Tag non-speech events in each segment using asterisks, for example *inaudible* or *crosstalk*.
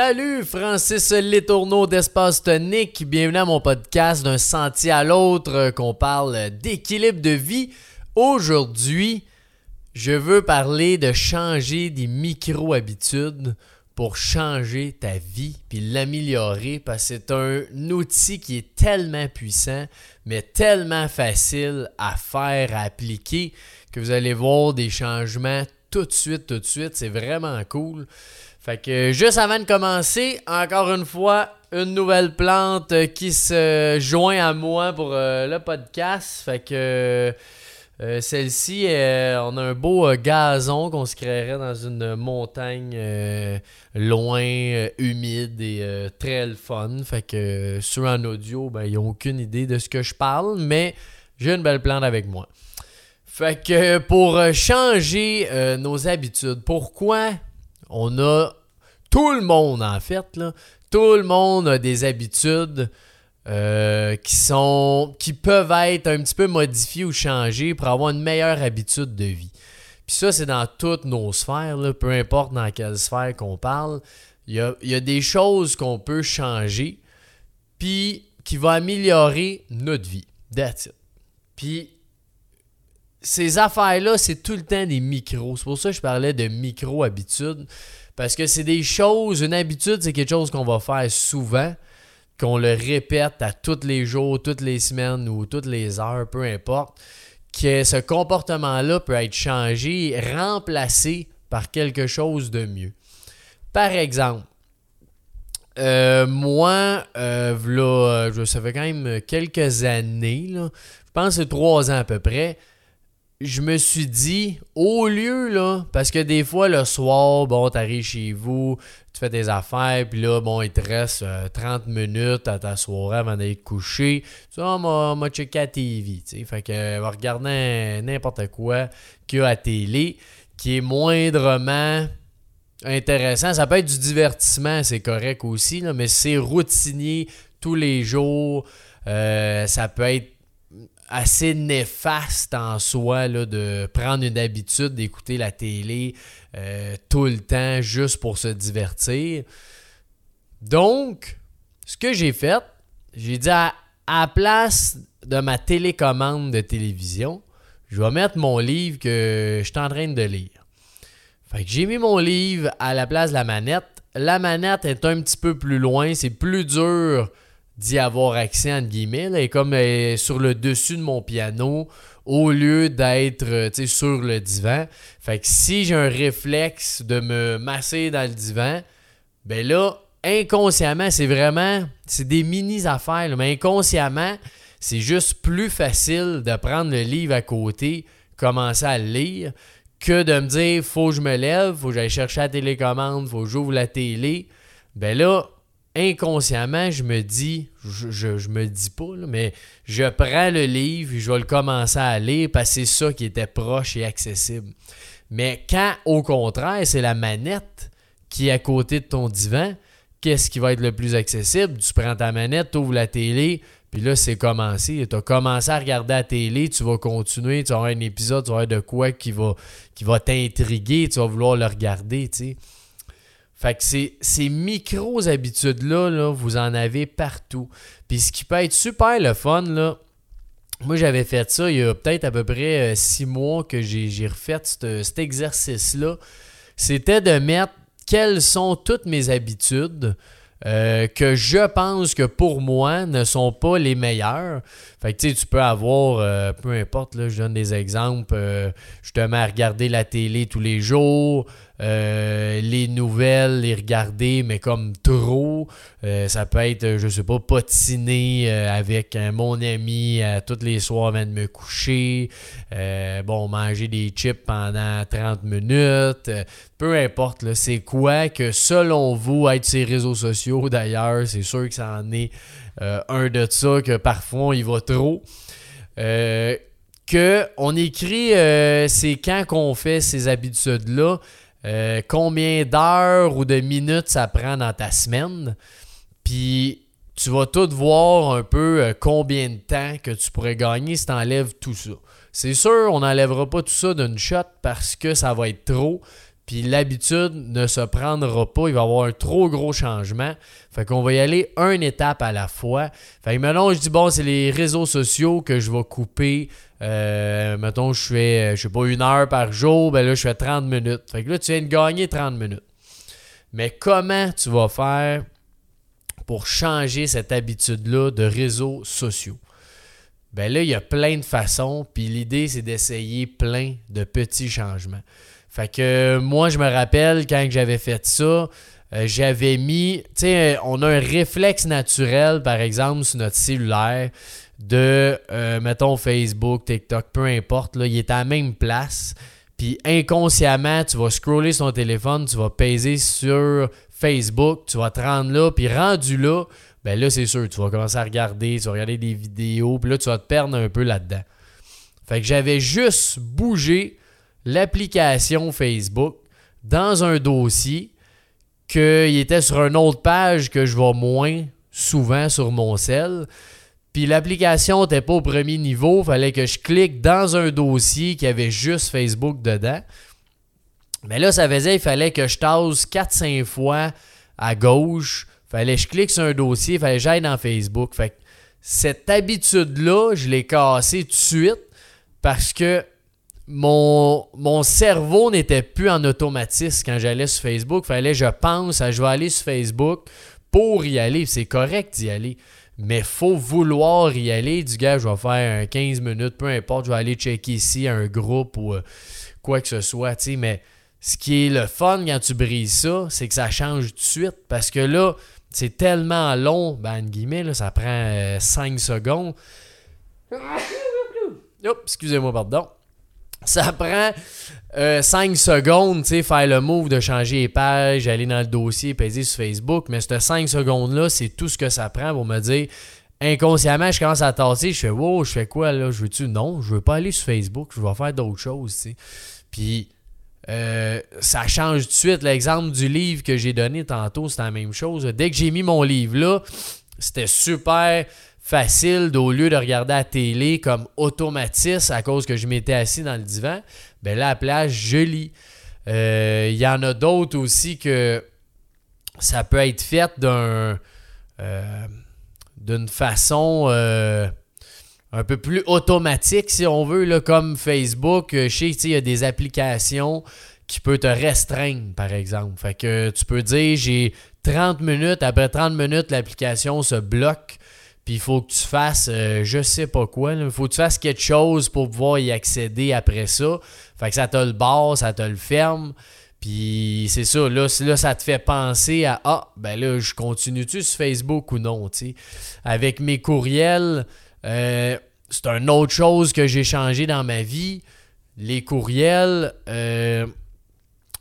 Salut, Francis Letourneau d'Espace Tonique. Bienvenue à mon podcast d'un sentier à l'autre euh, qu'on parle d'équilibre de vie. Aujourd'hui, je veux parler de changer des micro-habitudes pour changer ta vie puis l'améliorer parce que c'est un outil qui est tellement puissant mais tellement facile à faire, à appliquer que vous allez voir des changements tout de suite, tout de suite. C'est vraiment cool. Fait que juste avant de commencer, encore une fois, une nouvelle plante qui se joint à moi pour euh, le podcast. Fait que euh, celle-ci, euh, on a un beau gazon qu'on se créerait dans une montagne loin, humide et très le fun. Fait que sur un audio, ben, ils n'ont aucune idée de ce que je parle, mais j'ai une belle plante avec moi. Fait que pour changer nos habitudes, pourquoi on a tout le monde, en fait, tout le monde a des habitudes euh, qui sont qui peuvent être un petit peu modifiées ou changées pour avoir une meilleure habitude de vie. Puis ça, c'est dans toutes nos sphères, peu importe dans quelle sphère qu'on parle. Il y a, des choses qu'on peut changer, puis qui vont améliorer notre vie. That's it. Puis ces affaires-là, c'est tout le temps des micros. C'est pour ça que je parlais de micro-habitudes. Parce que c'est des choses, une habitude, c'est quelque chose qu'on va faire souvent, qu'on le répète à tous les jours, toutes les semaines ou toutes les heures, peu importe, que ce comportement-là peut être changé, remplacé par quelque chose de mieux. Par exemple, euh, moi, là, ça fait quand même quelques années, je pense que c'est trois ans à peu près, je me suis dit, au lieu, là, parce que des fois, le soir, bon, t'arrives chez vous, tu fais tes affaires, puis là, bon, il te reste 30 euh, minutes à ta soirée avant d'aller te coucher. Tu vois, on m'a checké à TV, tu sais. Fait que, va regarder n'importe quoi qu'il y a à télé qui est moindrement intéressant. Ça peut être du divertissement, c'est correct aussi, mais c'est routinier tous les jours. Euh, ça peut être assez néfaste en soi là, de prendre une habitude d'écouter la télé euh, tout le temps juste pour se divertir. Donc, ce que j'ai fait, j'ai dit à, à, la place de ma télécommande de télévision, je vais mettre mon livre que je suis en train de lire. Fait que j'ai mis mon livre à la place de la manette. La manette est un petit peu plus loin, c'est plus dur d'y avoir accès, entre guillemets. Elle est comme euh, sur le dessus de mon piano au lieu d'être euh, sur le divan. Fait que si j'ai un réflexe de me masser dans le divan, ben là, inconsciemment, c'est vraiment, c'est des mini-affaires, mais inconsciemment, c'est juste plus facile de prendre le livre à côté, commencer à le lire, que de me dire, faut que je me lève, faut que j'aille chercher la télécommande, faut que j'ouvre la télé. Ben là, inconsciemment, je me dis, je, me dis pas, mais je prends le livre et je vais le commencer à lire parce que c'est ça qui était proche et accessible. Mais quand, au contraire, c'est la manette qui est à côté de ton divan, qu'est-ce qui va être le plus accessible? Tu prends ta manette, tu ouvres la télé, puis là, c'est commencé. Tu as commencé à regarder la télé, tu vas continuer, tu vas un épisode, tu vas avoir de quoi qui va, qui va t'intriguer, tu vas vouloir le regarder, tu sais. Fait que ces, ces micro-habitudes-là, là, vous en avez partout. Puis ce qui peut être super le fun, là, moi j'avais fait ça il y a peut-être à peu près euh, six mois que j'ai refait cet exercice-là. C'était de mettre quelles sont toutes mes habitudes. Euh, que je pense que pour moi ne sont pas les meilleures. Fait que tu sais, tu peux avoir, euh, peu importe, là, je donne des exemples, je te mets à regarder la télé tous les jours, euh, les nouvelles, les regarder, mais comme trop. Euh, ça peut être, je sais pas, potiner euh, avec mon ami tous les soirs avant de me coucher. bon, manger des chips pendant 30 minutes. peu importe, c'est quoi que selon vous, être ces réseaux sociaux *laughs* d'ailleurs, c'est sûr que ça en est un de ça, que parfois il va trop. que on écrit c'est quand qu'on fait ces habitudes-là. Euh, combien d'heures ou de minutes ça prend dans ta semaine? Puis tu vas tout voir un peu euh, combien de temps que tu pourrais gagner si tu enlèves tout ça. C'est sûr, on n'enlèvera pas tout ça d'une shot parce que ça va être trop. Puis l'habitude ne se prendra pas. Il va y avoir un trop gros changement. Fait qu'on va y aller une étape à la fois. Fait que maintenant, je dis, bon, c'est les réseaux sociaux que je vais couper. Euh, mettons, je fais, je sais pas, une heure par jour. Ben là, je fais 30 minutes. Fait que là, tu viens de gagner 30 minutes. Mais comment tu vas faire pour changer cette habitude-là de réseaux sociaux? Ben là, il y a plein de façons. Puis l'idée, c'est d'essayer plein de petits changements. Fait que moi, je me rappelle quand j'avais fait ça, euh, j'avais mis, tu sais, on a un réflexe naturel, par exemple, sur notre cellulaire, de, euh, mettons, Facebook, TikTok, peu importe, là, il est à la même place. Puis inconsciemment, tu vas scroller sur ton téléphone, tu vas peser sur Facebook, tu vas te rendre là, puis rendu là, ben là, c'est sûr, tu vas commencer à regarder, tu vas regarder des vidéos, puis là, tu vas te perdre un peu là-dedans. Fait que j'avais juste bougé l'application Facebook dans un dossier qu'il était sur une autre page que je vois moins souvent sur mon cell. Puis l'application n'était pas au premier niveau, il fallait que je clique dans un dossier qui avait juste Facebook dedans. Mais là, ça faisait, il fallait que je tasse 4-5 fois à gauche. Fallait que je clique sur un dossier, il fallait que j'aille dans Facebook. Fait que cette habitude-là, je l'ai cassée tout de suite parce que mon, mon cerveau n'était plus en automatisme quand j'allais sur Facebook. Fallait je pense à je vais aller sur Facebook pour y aller. C'est correct d'y aller. Mais faut vouloir y aller. Du gars, je vais faire un 15 minutes, peu importe, je vais aller checker ici un groupe ou euh, quoi que ce soit. Mais ce qui est le fun quand tu brises ça, c'est que ça change tout de suite. Parce que là, c'est tellement long, ben, guillemets, là, ça prend 5 euh, secondes. *laughs* excusez-moi, pardon ça prend 5 euh, secondes, tu sais, faire le move de changer les pages, aller dans le dossier, peser sur Facebook. Mais ces 5 secondes-là, c'est tout ce que ça prend pour me dire. Inconsciemment, je commence à tasser, je fais wow, je fais quoi là? Je veux-tu? Non, je veux pas aller sur Facebook, je vais faire d'autres choses, tu sais. Puis euh, ça change tout de suite. L'exemple du livre que j'ai donné tantôt, c'est la même chose. Dès que j'ai mis mon livre là, c'était super facile d'au lieu de regarder la télé comme automatisme à cause que je m'étais assis dans le divan, ben là, à la plage, je lis. Euh, il y en a d'autres aussi que ça peut être fait euh, d'une façon euh, un peu plus automatique, si on veut, là, comme Facebook. Je sais qu'il y a des applications qui peuvent te restreindre, par exemple. Fait que tu peux dire j'ai 30 minutes, après 30 minutes, l'application se bloque puis il faut que tu fasses euh, je sais pas quoi. Il faut que tu fasses quelque chose pour pouvoir y accéder après ça. Fait que ça te le barre, ça te le ferme. Puis c'est ça, là, là, ça te fait penser à Ah, ben là, je continue-tu sur Facebook ou non, tu Avec mes courriels, euh, c'est une autre chose que j'ai changé dans ma vie. Les courriels, euh,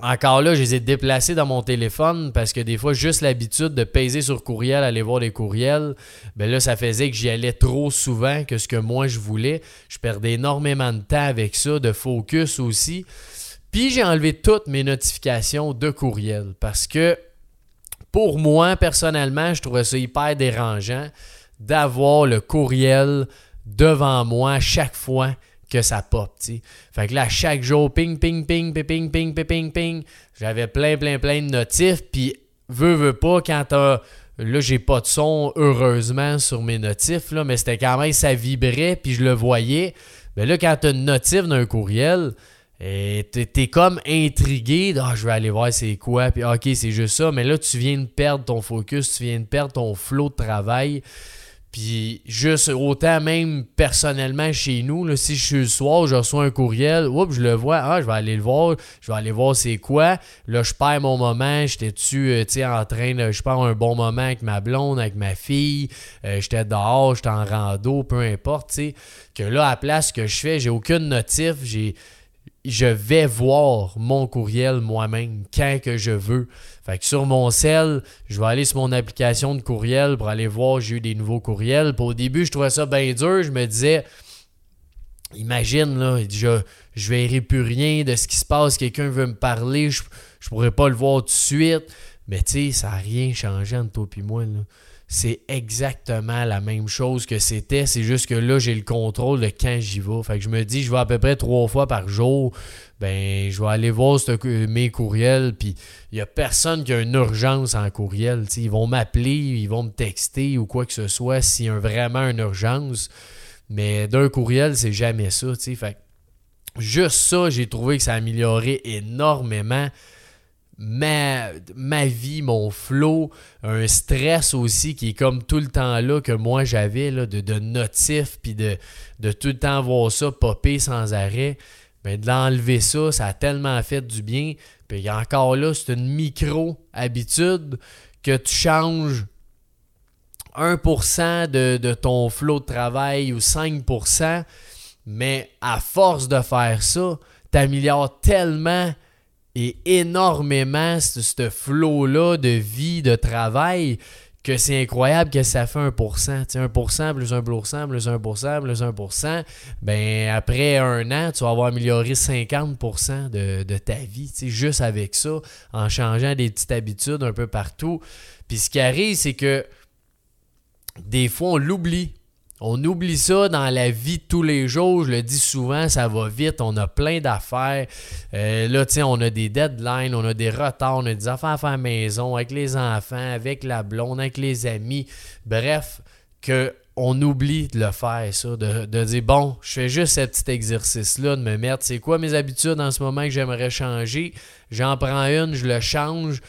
encore là, je les ai déplacés dans mon téléphone parce que des fois, juste l'habitude de peser sur courriel, aller voir des courriels, ben là, ça faisait que j'y allais trop souvent que ce que moi je voulais. Je perdais énormément de temps avec ça, de focus aussi. Puis j'ai enlevé toutes mes notifications de courriel parce que pour moi, personnellement, je trouvais ça hyper dérangeant d'avoir le courriel devant moi chaque fois que ça pop, tu Fait que là, chaque jour, ping, ping, ping, ping, ping, ping, ping, ping, ping, j'avais plein, plein, plein de notifs, puis veux, veux pas, quand t'as... Là, j'ai pas de son, heureusement, sur mes notifs, là, mais c'était quand même, ça vibrait, puis je le voyais. Mais là, quand t'as une notif d'un courriel, eh, t'es comme intrigué, ah, je vais aller voir c'est quoi, puis ok, c'est juste ça, mais là, tu viens de perdre ton focus, tu viens de perdre ton flow de travail. Puis juste autant même personnellement chez nous, là, si je suis le soir, je reçois un courriel, oups, je le vois, ah, je vais aller le voir, je vais aller voir c'est quoi. Là, je perds mon moment, j'étais-tu euh, en train de. Je perds un bon moment avec ma blonde, avec ma fille, euh, j'étais dehors, j'étais en rando, peu importe, tu sais. Que là, à la place que je fais, j'ai aucune notif, j'ai je vais voir mon courriel moi-même quand que je veux. Fait que sur mon cell, je vais aller sur mon application de courriel pour aller voir j'ai eu des nouveaux courriels. Au début, je trouvais ça bien dur. Je me disais, imagine, là, je, je verrai plus rien de ce qui se passe. Quelqu'un veut me parler, je, je pourrais pas le voir tout de suite. Mais tu sais, ça n'a rien changé entre toi et moi. C'est exactement la même chose que c'était. C'est juste que là, j'ai le contrôle de quand j'y vais. Fait je me dis, je vais à peu près trois fois par jour. Ben, je vais aller voir mes courriels. Puis il n'y a personne qui a une urgence en courriel. ils vont m'appeler, ils vont me texter ou quoi que ce soit s'il y a vraiment une urgence. Mais d'un courriel, c'est jamais ça. Fait juste ça, j'ai trouvé que ça a amélioré énormément ma, ma vie, mon flow, un stress aussi qui est comme tout le temps là que moi j'avais de, de notifs puis de, tout le temps voir ça popper sans arrêt. Mais de l'enlever ça, ça a tellement fait du bien. Puis encore là, c'est une micro-habitude que tu changes 1% de, de ton flot de travail ou 5%, mais à force de faire ça, tu améliores tellement et énormément ce flot-là de vie, de travail, que c'est incroyable que ça fait 1%. Tu 1% plus 1%, plus 1%, plus 1%, ben après un an, tu vas avoir amélioré 50% de, de, ta vie, juste avec ça, en changeant des petites habitudes un peu partout. Puis ce qui arrive, c'est que des fois, on l'oublie. On oublie ça dans la vie de tous les jours. Je le dis souvent, ça va vite. On a plein d'affaires. Euh, là, tiens, on a des deadlines, on a des retards, on a des affaires à faire maison, avec les enfants, avec la blonde, avec les amis. Bref, que on oublie de le faire, ça. De, de dire, bon, je fais juste ce petit exercice-là, de me mettre, c'est quoi mes habitudes en ce moment que j'aimerais changer? J'en prends une, je le change.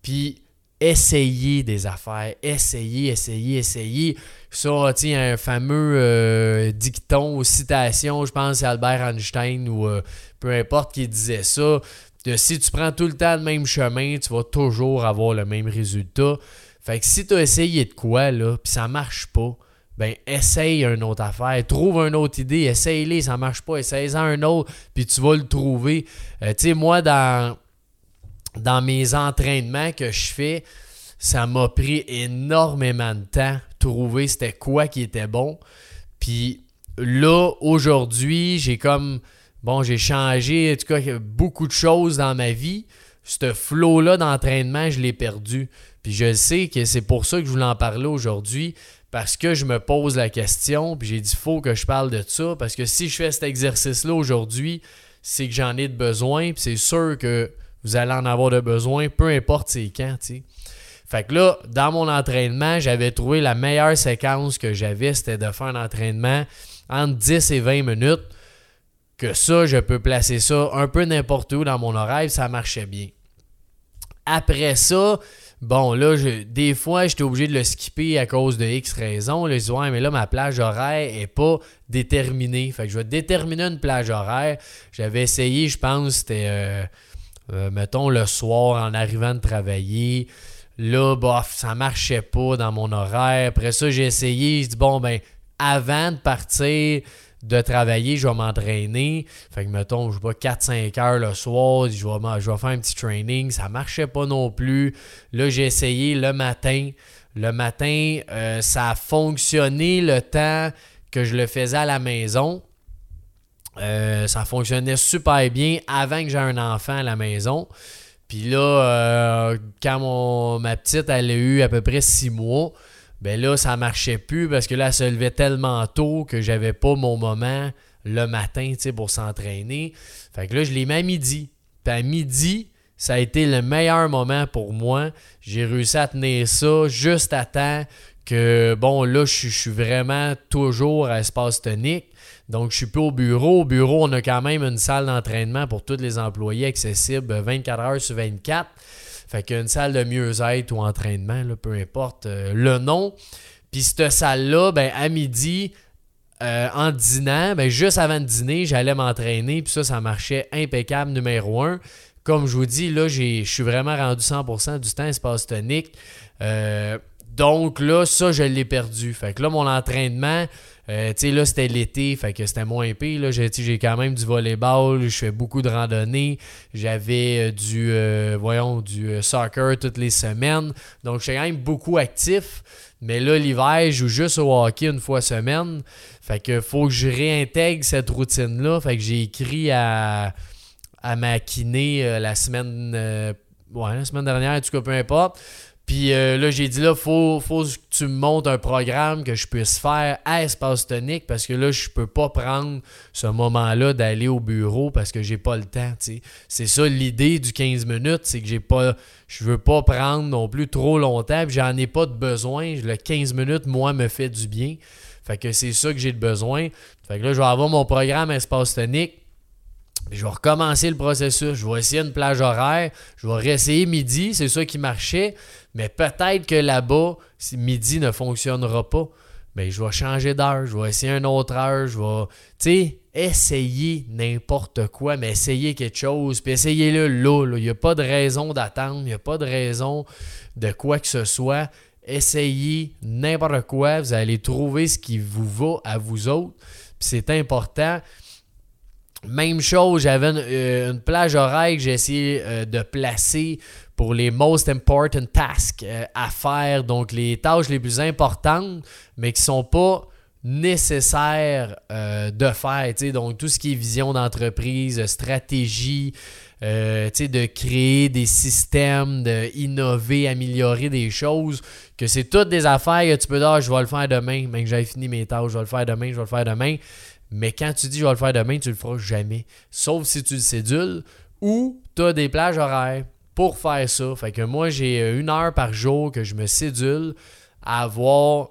Puis essayer des affaires, essayer, essayer, essayer. Ça, tiens, un fameux euh, dicton ou citation, je pense c'est Albert Einstein ou euh, peu importe qui disait ça. Si tu prends tout le temps le même chemin, tu vas toujours avoir le même résultat. Fait que si tu as essayé de quoi, là, puis ça marche pas, ben essaye une autre affaire, trouve une autre idée, essaye-les, ça marche pas, essaye-en un autre, puis tu vas le trouver. Euh, tu sais, moi, dans dans mes entraînements que je fais, ça m'a pris énormément de temps trouver c'était quoi qui était bon. Puis là, aujourd'hui, j'ai comme, bon, j'ai changé, en tout cas, beaucoup de choses dans ma vie. Ce flow-là d'entraînement, je l'ai perdu. Puis je sais que c'est pour ça que je voulais en parler aujourd'hui, parce que je me pose la question, puis j'ai dit, faut que je parle de ça, parce que si je fais cet exercice-là aujourd'hui, c'est que j'en ai de besoin, puis c'est sûr que vous allez en avoir de besoin, peu importe c'est quand, tu. Fait que là, dans mon entraînement, j'avais trouvé la meilleure séquence que j'avais, c'était de faire un entraînement entre 10 et 20 minutes. Que ça, je peux placer ça un peu n'importe où dans mon horaire, ça marchait bien. Après ça, bon, là, des fois, j'étais obligé de le skipper à cause de X raisons. Je dis, ouais, mais là, ma plage horaire n'est pas déterminée. Fait que je vais déterminer une plage horaire. J'avais essayé, je pense, c'était. Euh, euh, mettons le soir en arrivant de travailler. Là, bof, ça marchait pas dans mon horaire. Après ça, j'ai essayé. Je dis, bon, ben, avant de partir de travailler, je vais m'entraîner. Fait que, mettons, je vais 4-5 heures le soir. Je vais, je vais faire un petit training. Ça marchait pas non plus. Là, j'ai essayé le matin. Le matin, euh, ça a fonctionné le temps que je le faisais à la maison. Euh, ça fonctionnait super bien avant que j'ai un enfant à la maison. Puis là, euh, quand ma petite elle a eu à peu près six mois, ben là, ça marchait plus parce que là, elle se levait tellement tôt que j'avais pas mon moment le matin pour s'entraîner. Fait que là, je l'ai mis à midi. Puis à midi, ça a été le meilleur moment pour moi. J'ai réussi à tenir ça juste à temps que, bon, là, je suis vraiment toujours à espace tonique. Donc, je suis plus au bureau. Au bureau, on a quand même une salle d'entraînement pour tous les employés accessible 24 heures sur 24. Fait qu'une salle de mieux-être ou entraînement, peu importe euh, le nom. Puis cette salle-là, ben, à midi, euh, en dînant, ben, juste avant de dîner, j'allais m'entraîner. Puis ça, ça marchait impeccable, numéro un. Comme je vous dis, là, je suis vraiment rendu 100% du temps espace tonique. Euh, donc là, ça, je l'ai perdu. Fait que là, mon entraînement, euh, tu sais, là, c'était l'été, fait que c'était moins pire. Là. J'ai, j'ai quand même du volleyball, je fais beaucoup de randonnées. J'avais euh, du, euh, voyons, du soccer toutes les semaines. Donc, je suis quand même beaucoup actif. Mais là, l'hiver, je joue juste au hockey une fois semaine. Fait que faut que je réintègre cette routine-là. Fait que j'ai écrit à, à ma kiné la semaine ouais, la semaine dernière, en tout cas, peu importe. Puis euh, là, j'ai dit là, faut, faut que tu me montes un programme que je puisse faire à Espace Tonique parce que là, je peux pas prendre ce moment-là d'aller au bureau parce que j'ai pas le temps. C'est ça l'idée du 15 minutes, c'est que j'ai pas. Je veux pas prendre non plus trop longtemps, j'en ai pas de besoin. Le 15 minutes, moi, me fait du bien. Fait que c'est ça que j'ai de besoin. Fait que là, je vais avoir mon programme Espace Tonique. Je vais recommencer le processus. Je vais essayer une plage horaire. Je vais réessayer midi. C'est ça qui marchait. Mais peut-être que là-bas, si midi ne fonctionnera pas, mais ben, je vais changer d'heure. Je vais essayer une autre heure. Je vais, tu sais, essayer n'importe quoi, mais essayer quelque chose. Puis essayez-le là. Il n'y a pas de raison d'attendre. Il n'y a pas de raison de quoi que ce soit. Essayez n'importe quoi. Vous allez trouver ce qui vous va à vous autres. Puis c'est important. Même chose, j'avais une, euh, plage horaire que j'ai essayé euh, de placer pour les most important tasks euh, à faire, donc les tâches les plus importantes, mais qui ne sont pas nécessaires de faire. Donc tout ce qui est vision d'entreprise, stratégie, de créer des systèmes, d'innover, améliorer des choses, que c'est toutes des affaires que tu peux dire, ah, je vais le faire demain, mais que j'ai fini mes tâches, je vais le faire demain, je vais le faire demain. Mais quand tu dis je vais le faire demain, tu le feras jamais. Sauf si tu le cédules ou tu as des plages horaires pour faire ça. Fait que moi, j'ai euh, une heure par jour que je me cédule à avoir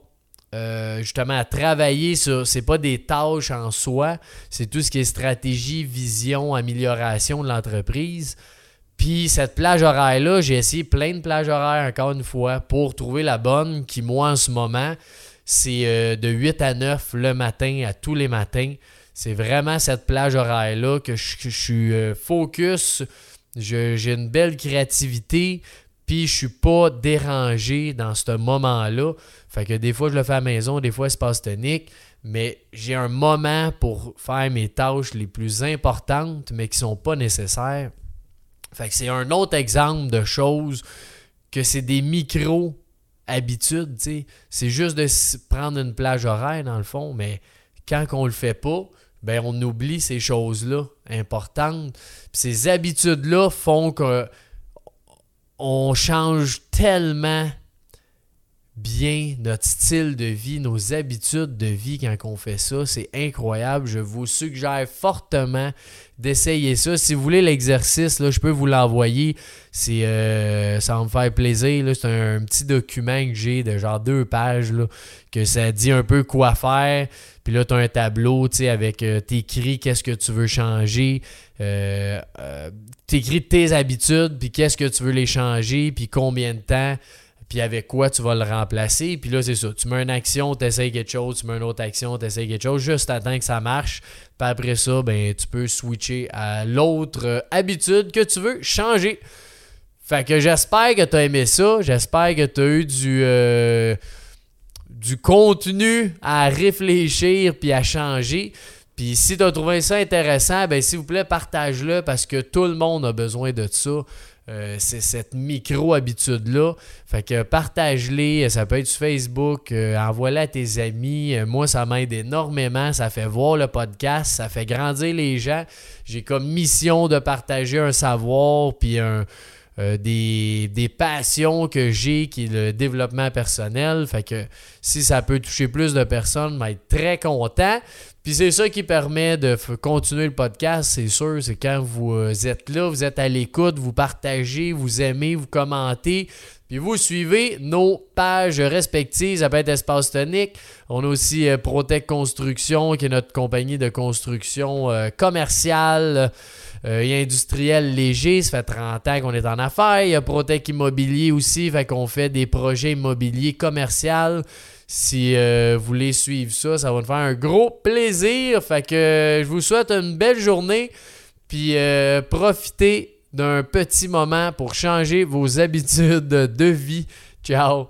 euh, justement à travailler sur. C'est pas des tâches en soi, c'est tout ce qui est stratégie, vision, amélioration de l'entreprise. Puis cette plage horaire-là, j'ai essayé plein de plages horaires encore une fois pour trouver la bonne qui, moi, en ce moment, c'est euh, de 8 à 9 le matin, à tous les matins. C'est vraiment cette plage horaire-là que je, suis euh, focus. J'ai une belle créativité. Puis je suis pas dérangé dans ce moment-là. Fait que des fois, je le fais à la maison, des fois, passe tonique. Mais j'ai un moment pour faire mes tâches les plus importantes, mais qui sont pas nécessaires. Fait c'est un autre exemple de choses que c'est des micros habitude, tu C'est juste de prendre une plage horaire, dans le fond, mais quand on le fait pas, ben on oublie ces choses-là importantes. ces habitudes-là font que on change tellement bien notre style de vie, nos habitudes de vie quand on fait ça. C'est incroyable. Je vous suggère fortement d'essayer ça. Si vous voulez l'exercice, je peux vous l'envoyer. Euh, ça va me faire plaisir. C'est un, petit document que j'ai de genre deux pages là, que ça dit un peu quoi faire. Puis là, tu as un tableau avec euh, t'écris qu'est-ce que tu veux changer. Euh, euh t'écris tes habitudes, puis qu'est-ce que tu veux les changer, puis combien de temps puis avec quoi tu vas le remplacer. Puis là, c'est ça. Tu mets une action, tu essaies quelque chose, tu mets une autre action, tu essaies quelque chose, juste attends que ça marche. Puis après ça, ben, tu peux switcher à l'autre euh, habitude que tu veux changer. Fait que j'espère que tu as aimé ça. J'espère que tu as eu du, euh, du contenu à réfléchir puis à changer. Puis si tu as trouvé ça intéressant, ben s'il vous plaît, partage-le parce que tout le monde a besoin de ça. Euh, c'est cette micro-habitude-là. Fait que partage-les, ça peut être sur Facebook, euh, envoie-les à tes amis. Euh, moi, ça m'aide énormément. Ça fait voir le podcast, ça fait grandir les gens. J'ai comme mission de partager un savoir, puis des, des, passions que j'ai qui est le développement personnel. Fait que si ça peut toucher plus de personnes, je vais être très content. Puis c'est ça qui permet de continuer le podcast, c'est sûr. C'est quand vous euh, êtes là, vous êtes à l'écoute, vous partagez, vous aimez, vous commentez. Puis vous suivez nos pages respectives. Ça peut être Espace Tonique. On a aussi euh, Protec Construction, qui est notre compagnie de construction euh, et industrielle léger. Ça fait 30 ans qu'on est en affaires. Il y a Protec Immobilier aussi. Fait qu'on fait des projets immobiliers commerciaux. Si euh, vous voulez suivre ça, ça va nous faire un gros plaisir. Fait que euh, je vous souhaite une belle journée. Puis profitez d'un petit moment pour changer vos habitudes de vie. Ciao!